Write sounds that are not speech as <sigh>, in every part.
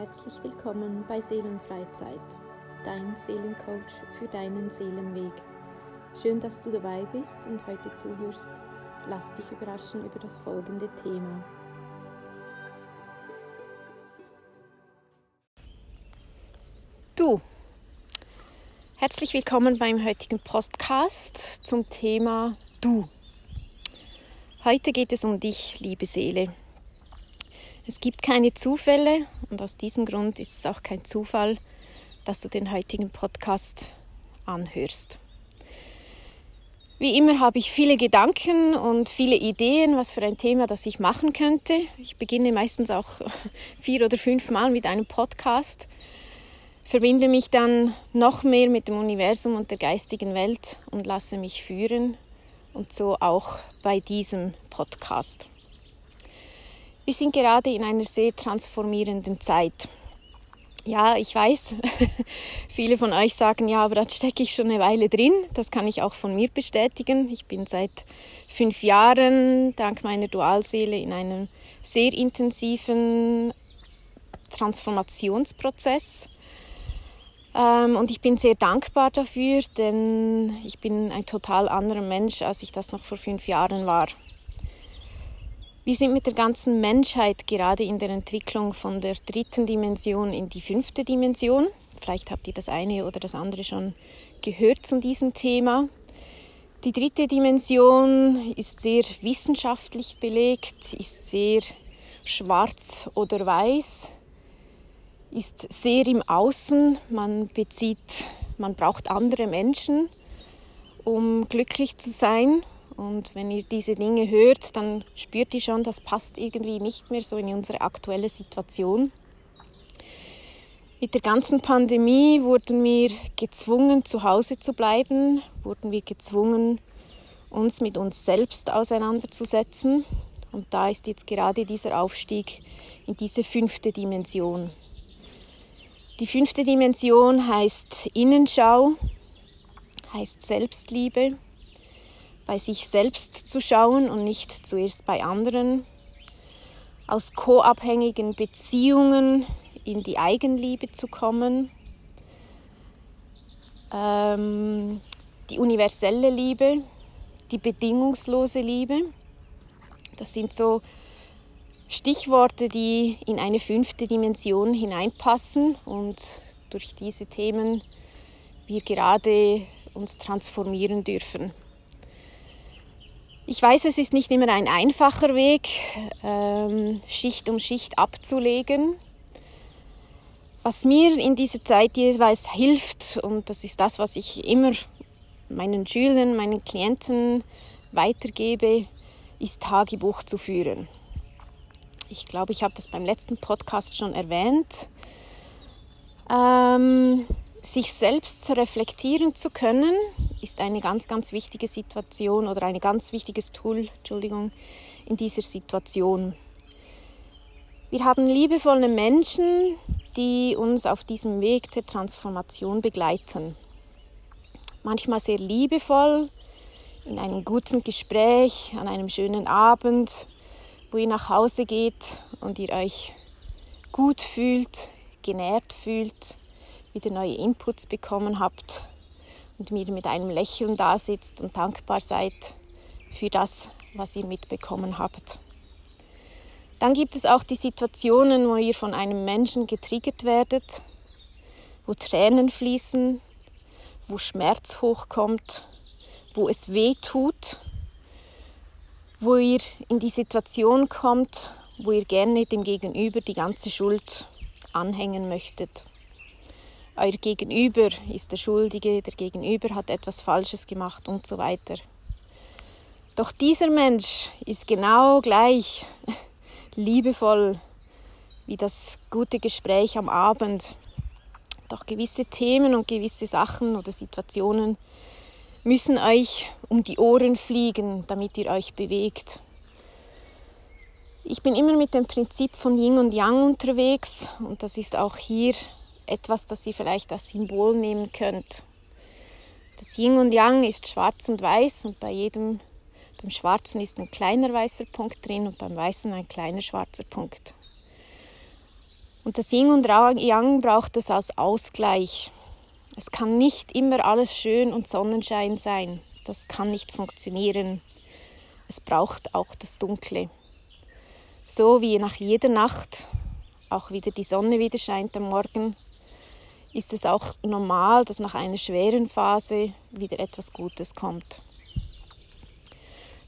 Herzlich willkommen bei Seelenfreizeit, dein Seelencoach für deinen Seelenweg. Schön, dass du dabei bist und heute zuhörst. Lass dich überraschen über das folgende Thema. Du, herzlich willkommen beim heutigen Podcast zum Thema Du. Heute geht es um dich, liebe Seele. Es gibt keine Zufälle und aus diesem Grund ist es auch kein Zufall, dass du den heutigen Podcast anhörst. Wie immer habe ich viele Gedanken und viele Ideen, was für ein Thema das ich machen könnte. Ich beginne meistens auch <laughs> vier oder fünf Mal mit einem Podcast, verbinde mich dann noch mehr mit dem Universum und der geistigen Welt und lasse mich führen und so auch bei diesem Podcast. Wir sind gerade in einer sehr transformierenden Zeit. Ja, ich weiß, <laughs> viele von euch sagen, ja, aber da stecke ich schon eine Weile drin. Das kann ich auch von mir bestätigen. Ich bin seit fünf Jahren dank meiner Dualseele in einem sehr intensiven Transformationsprozess. Ähm, und ich bin sehr dankbar dafür, denn ich bin ein total anderer Mensch, als ich das noch vor fünf Jahren war. Wir sind mit der ganzen Menschheit gerade in der Entwicklung von der dritten Dimension in die fünfte Dimension. Vielleicht habt ihr das eine oder das andere schon gehört zu diesem Thema. Die dritte Dimension ist sehr wissenschaftlich belegt, ist sehr schwarz oder weiß, ist sehr im Außen. Man bezieht, man braucht andere Menschen, um glücklich zu sein. Und wenn ihr diese Dinge hört, dann spürt ihr schon, das passt irgendwie nicht mehr so in unsere aktuelle Situation. Mit der ganzen Pandemie wurden wir gezwungen, zu Hause zu bleiben, wurden wir gezwungen, uns mit uns selbst auseinanderzusetzen. Und da ist jetzt gerade dieser Aufstieg in diese fünfte Dimension. Die fünfte Dimension heißt Innenschau, heißt Selbstliebe, bei sich selbst zu schauen und nicht zuerst bei anderen, aus co-abhängigen Beziehungen in die Eigenliebe zu kommen, ähm, die universelle Liebe, die bedingungslose Liebe. Das sind so Stichworte, die in eine fünfte Dimension hineinpassen und durch diese Themen wir gerade uns transformieren dürfen. Ich weiß, es ist nicht immer ein einfacher Weg, ähm, Schicht um Schicht abzulegen. Was mir in dieser Zeit jeweils hilft, und das ist das, was ich immer meinen Schülern, meinen Klienten weitergebe, ist Tagebuch zu führen. Ich glaube, ich habe das beim letzten Podcast schon erwähnt. Ähm, sich selbst reflektieren zu können, ist eine ganz, ganz wichtige Situation oder ein ganz wichtiges Tool, Entschuldigung, in dieser Situation. Wir haben liebevolle Menschen, die uns auf diesem Weg der Transformation begleiten. Manchmal sehr liebevoll, in einem guten Gespräch, an einem schönen Abend, wo ihr nach Hause geht und ihr euch gut fühlt, genährt fühlt, wieder neue Inputs bekommen habt und mir mit einem Lächeln da sitzt und dankbar seid für das, was ihr mitbekommen habt. Dann gibt es auch die Situationen, wo ihr von einem Menschen getriggert werdet, wo Tränen fließen, wo Schmerz hochkommt, wo es weh tut, wo ihr in die Situation kommt, wo ihr gerne dem Gegenüber die ganze Schuld anhängen möchtet euer Gegenüber ist der Schuldige, der Gegenüber hat etwas Falsches gemacht und so weiter. Doch dieser Mensch ist genau gleich <laughs> liebevoll wie das gute Gespräch am Abend. Doch gewisse Themen und gewisse Sachen oder Situationen müssen euch um die Ohren fliegen, damit ihr euch bewegt. Ich bin immer mit dem Prinzip von Yin und Yang unterwegs und das ist auch hier etwas, das ihr vielleicht als Symbol nehmen könnt. Das Yin und Yang ist schwarz und weiß und bei jedem, beim Schwarzen ist ein kleiner weißer Punkt drin und beim Weißen ein kleiner schwarzer Punkt. Und das Yin und Yang braucht es als Ausgleich. Es kann nicht immer alles schön und Sonnenschein sein. Das kann nicht funktionieren. Es braucht auch das Dunkle. So wie nach jeder Nacht auch wieder die Sonne wieder scheint am Morgen, ist es auch normal, dass nach einer schweren Phase wieder etwas Gutes kommt.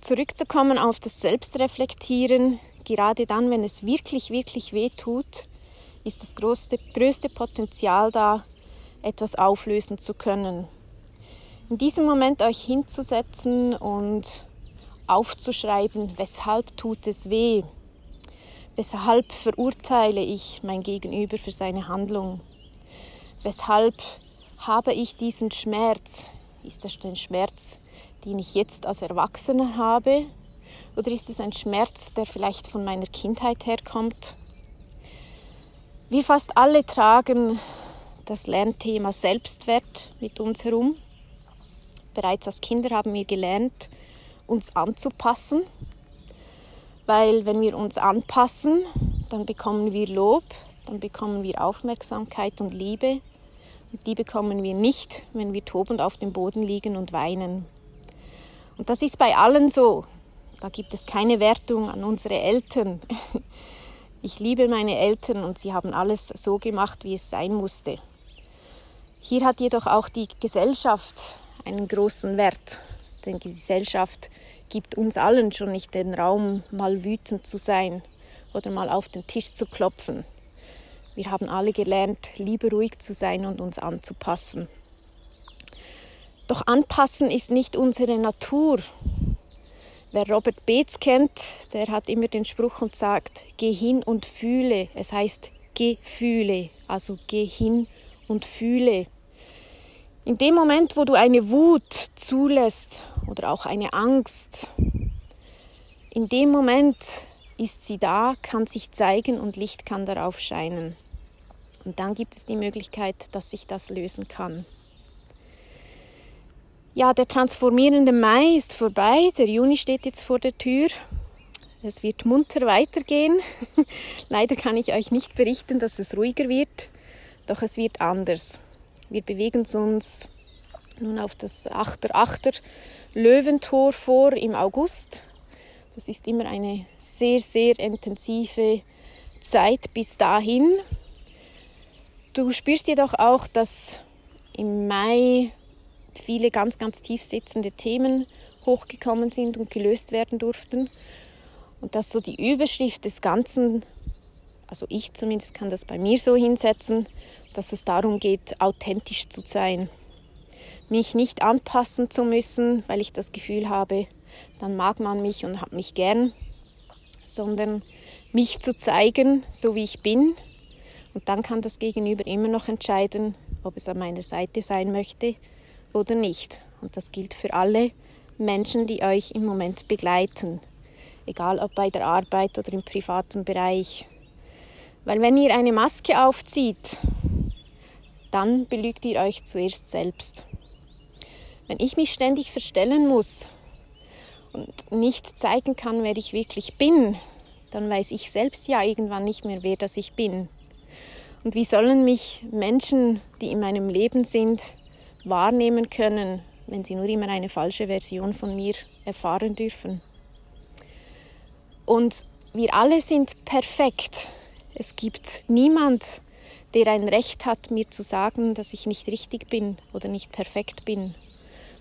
Zurückzukommen auf das Selbstreflektieren, gerade dann, wenn es wirklich, wirklich weh tut, ist das größte, größte Potenzial da, etwas auflösen zu können. In diesem Moment euch hinzusetzen und aufzuschreiben, weshalb tut es weh, weshalb verurteile ich mein Gegenüber für seine Handlung, weshalb habe ich diesen Schmerz, ist das ein Schmerz, den ich jetzt als Erwachsener habe, oder ist es ein Schmerz, der vielleicht von meiner Kindheit herkommt? Wir fast alle tragen das Lernthema Selbstwert mit uns herum. Bereits als Kinder haben wir gelernt, uns anzupassen, weil wenn wir uns anpassen, dann bekommen wir Lob, dann bekommen wir Aufmerksamkeit und Liebe. Die bekommen wir nicht, wenn wir tobend auf dem Boden liegen und weinen. Und das ist bei allen so. Da gibt es keine Wertung an unsere Eltern. <laughs> Ich liebe meine Eltern und sie haben alles so gemacht, wie es sein musste. Hier hat jedoch auch die Gesellschaft einen großen Wert, denn die Gesellschaft gibt uns allen schon nicht den Raum, mal wütend zu sein oder mal auf den Tisch zu klopfen. Wir haben alle gelernt, lieber ruhig zu sein und uns anzupassen. Doch anpassen ist nicht unsere Natur. Wer Robert Beetz kennt, der hat immer den Spruch und sagt, geh hin und fühle. Es heißt, geh fühle, also geh hin und fühle. In dem Moment, wo du eine Wut zulässt oder auch eine Angst, in dem Moment ist sie da, kann sich zeigen und Licht kann darauf scheinen. Und dann gibt es die Möglichkeit, dass sich das lösen kann. Ja, der transformierende Mai ist vorbei, der Juni steht jetzt vor der Tür. Es wird munter weitergehen. <laughs> Leider kann ich euch nicht berichten, dass es ruhiger wird, doch es wird anders. Wir bewegen uns nun auf das 8er Löwentor vor im August. Das ist immer eine sehr, sehr intensive Zeit bis dahin. Du spürst jedoch auch, dass im Mai viele ganz, ganz tief sitzende Themen hochgekommen sind und gelöst werden durften. Und dass so die Überschrift des Ganzen, also ich zumindest kann das bei mir so hinsetzen, dass es darum geht, authentisch zu sein. Mich nicht anpassen zu müssen, weil ich das Gefühl habe, dann mag man mich und hat mich gern, sondern mich zu zeigen, so wie ich bin. Und dann kann das Gegenüber immer noch entscheiden, ob es an meiner Seite sein möchte oder nicht. Und das gilt für alle Menschen, die euch im Moment begleiten, egal ob bei der Arbeit oder im privaten Bereich. Weil wenn ihr eine Maske aufzieht, dann belügt ihr euch zuerst selbst. Wenn ich mich ständig verstellen muss und nicht zeigen kann, wer ich wirklich bin, dann weiß ich selbst ja irgendwann nicht mehr, wer das ich bin. Und wie sollen mich Menschen, die in meinem Leben sind, wahrnehmen können, wenn sie nur immer eine falsche Version von mir erfahren dürfen. Und wir alle sind perfekt. Es gibt niemand, der ein Recht hat, mir zu sagen, dass ich nicht richtig bin oder nicht perfekt bin.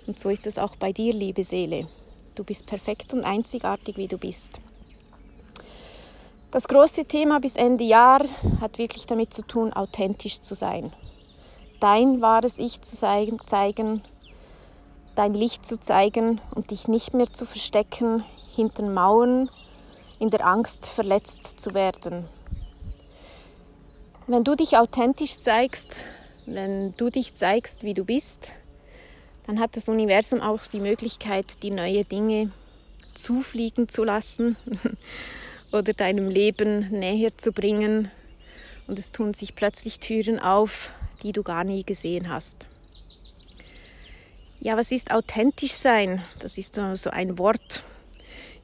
Und so ist es auch bei dir, liebe Seele. Du bist perfekt und einzigartig, wie du bist. Das große Thema bis Ende Jahr hat wirklich damit zu tun, authentisch zu sein dein wahres Ich zu zeigen, dein Licht zu zeigen und dich nicht mehr zu verstecken hinter Mauern in der Angst verletzt zu werden. Wenn du dich authentisch zeigst, wenn du dich zeigst, wie du bist, dann hat das Universum auch die Möglichkeit, die neue Dinge zufliegen zu lassen <laughs> oder deinem Leben näher zu bringen. Und es tun sich plötzlich Türen auf, die du gar nie gesehen hast. Ja, was ist authentisch sein? Das ist so, ein Wort.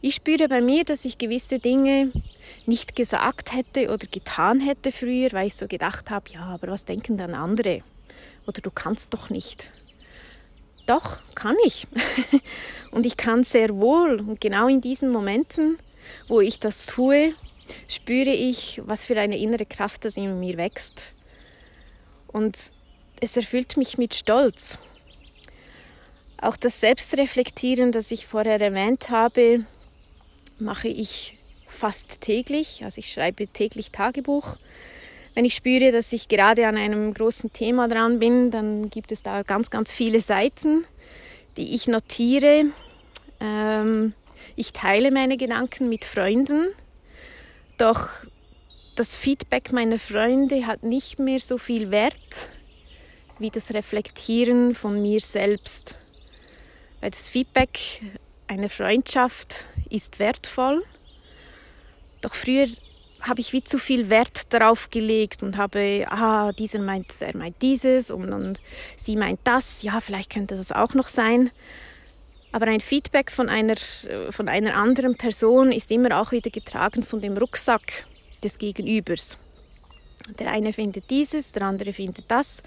Ich spüre bei mir, dass ich gewisse Dinge nicht gesagt hätte oder getan hätte früher, weil ich so gedacht habe, ja, aber was denken dann andere? Oder du kannst doch nicht. Doch, kann ich. <laughs> und ich kann sehr wohl. Und genau in diesen Momenten, wo ich das tue, spüre ich, was für eine innere Kraft das in mir wächst. Und es erfüllt mich mit Stolz. Auch das Selbstreflektieren, das ich vorher erwähnt habe, mache ich fast täglich. Also ich schreibe täglich Tagebuch. Wenn ich spüre, dass ich gerade an einem großen Thema dran bin, dann gibt es da ganz, ganz viele Seiten, die ich notiere. Ähm, ich teile meine Gedanken mit Freunden, doch das Feedback meiner Freunde hat nicht mehr so viel Wert wie das Reflektieren von mir selbst. Weil das Feedback einer Freundschaft ist wertvoll, doch früher habe ich wie zu viel Wert darauf gelegt und habe, ah, dieser meint, er meint dieses und, und sie meint das, ja, vielleicht könnte das auch noch sein. Aber ein Feedback von einer, von einer anderen Person ist immer auch wieder getragen von dem Rucksack des Gegenübers. Der eine findet dieses, der andere findet das,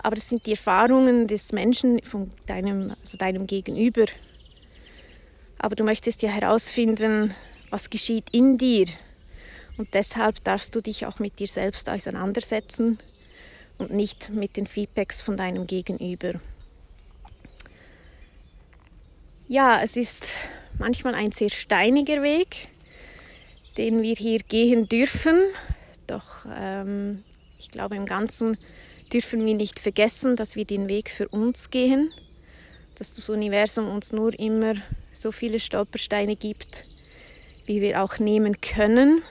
aber es sind die Erfahrungen des Menschen von deinem, also deinem Gegenüber. Aber du möchtest ja herausfinden, was geschieht in dir. Und deshalb darfst du dich auch mit dir selbst auseinandersetzen und nicht mit den Feedbacks von deinem Gegenüber. Ja, es ist manchmal ein sehr steiniger Weg, den wir hier gehen dürfen. Doch ähm, ich glaube, im Ganzen dürfen wir nicht vergessen, dass wir den Weg für uns gehen, dass das Universum uns nur immer so viele Stolpersteine gibt, wie wir auch nehmen können.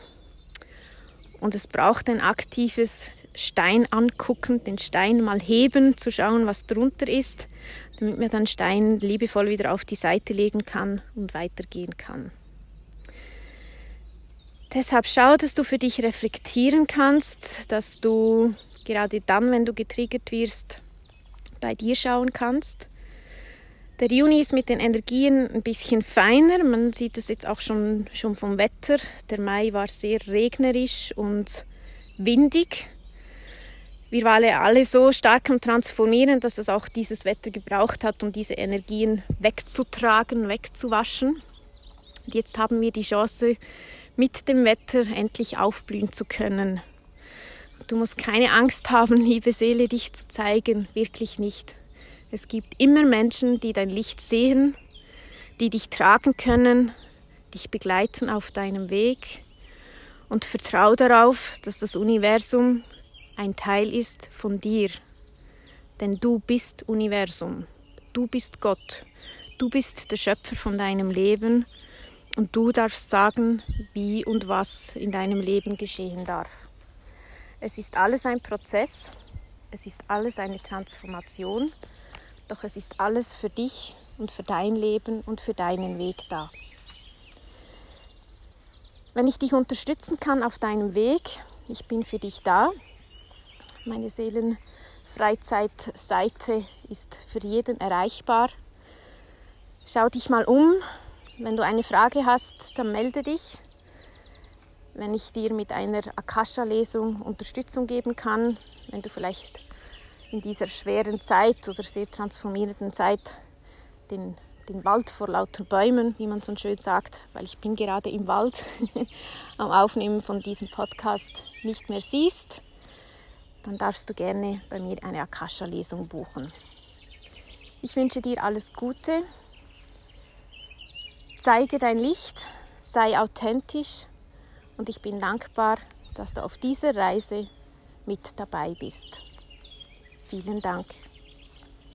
Und es braucht ein aktives Stein angucken, den Stein mal heben, zu schauen, was drunter ist, damit man den Stein liebevoll wieder auf die Seite legen kann und weitergehen kann. Deshalb schau, dass du für dich reflektieren kannst, dass du gerade dann, wenn du getriggert wirst, bei dir schauen kannst. Der Juni ist mit den Energien ein bisschen feiner. Man sieht es jetzt auch schon, schon vom Wetter. Der Mai war sehr regnerisch und windig. Wir waren alle so stark am Transformieren, dass es auch dieses Wetter gebraucht hat, um diese Energien wegzutragen, wegzuwaschen. Und jetzt haben wir die Chance, mit dem Wetter endlich aufblühen zu können. Du musst keine Angst haben, liebe Seele, dich zu zeigen, wirklich nicht. Es gibt immer Menschen, die dein Licht sehen, die dich tragen können, dich begleiten auf deinem Weg und vertrau darauf, dass das Universum ein Teil ist von dir. Denn du bist Universum, du bist Gott, du bist der Schöpfer von deinem Leben und du darfst sagen, wie und was in deinem Leben geschehen darf. Es ist alles ein Prozess, es ist alles eine Transformation, doch es ist alles für dich und für dein Leben und für deinen Weg da. Wenn ich dich unterstützen kann auf deinem Weg, ich bin für dich da. Meine Seelenfreizeitseite ist für jeden erreichbar. Schau dich mal um, wenn du eine Frage hast, dann melde dich. Wenn ich dir mit einer Akasha-Lesung Unterstützung geben kann, wenn du vielleicht in dieser schweren Zeit oder sehr transformierenden Zeit den, den Wald vor lauter Bäumen, wie man so schön sagt, weil ich bin gerade im Wald <laughs> am Aufnehmen von diesem Podcast nicht mehr siehst, dann darfst du gerne bei mir eine Akasha-Lesung buchen. Ich wünsche dir alles Gute, Zeige dein Licht, sei authentisch und ich bin dankbar, dass du auf dieser Reise mit dabei bist. Vielen Dank.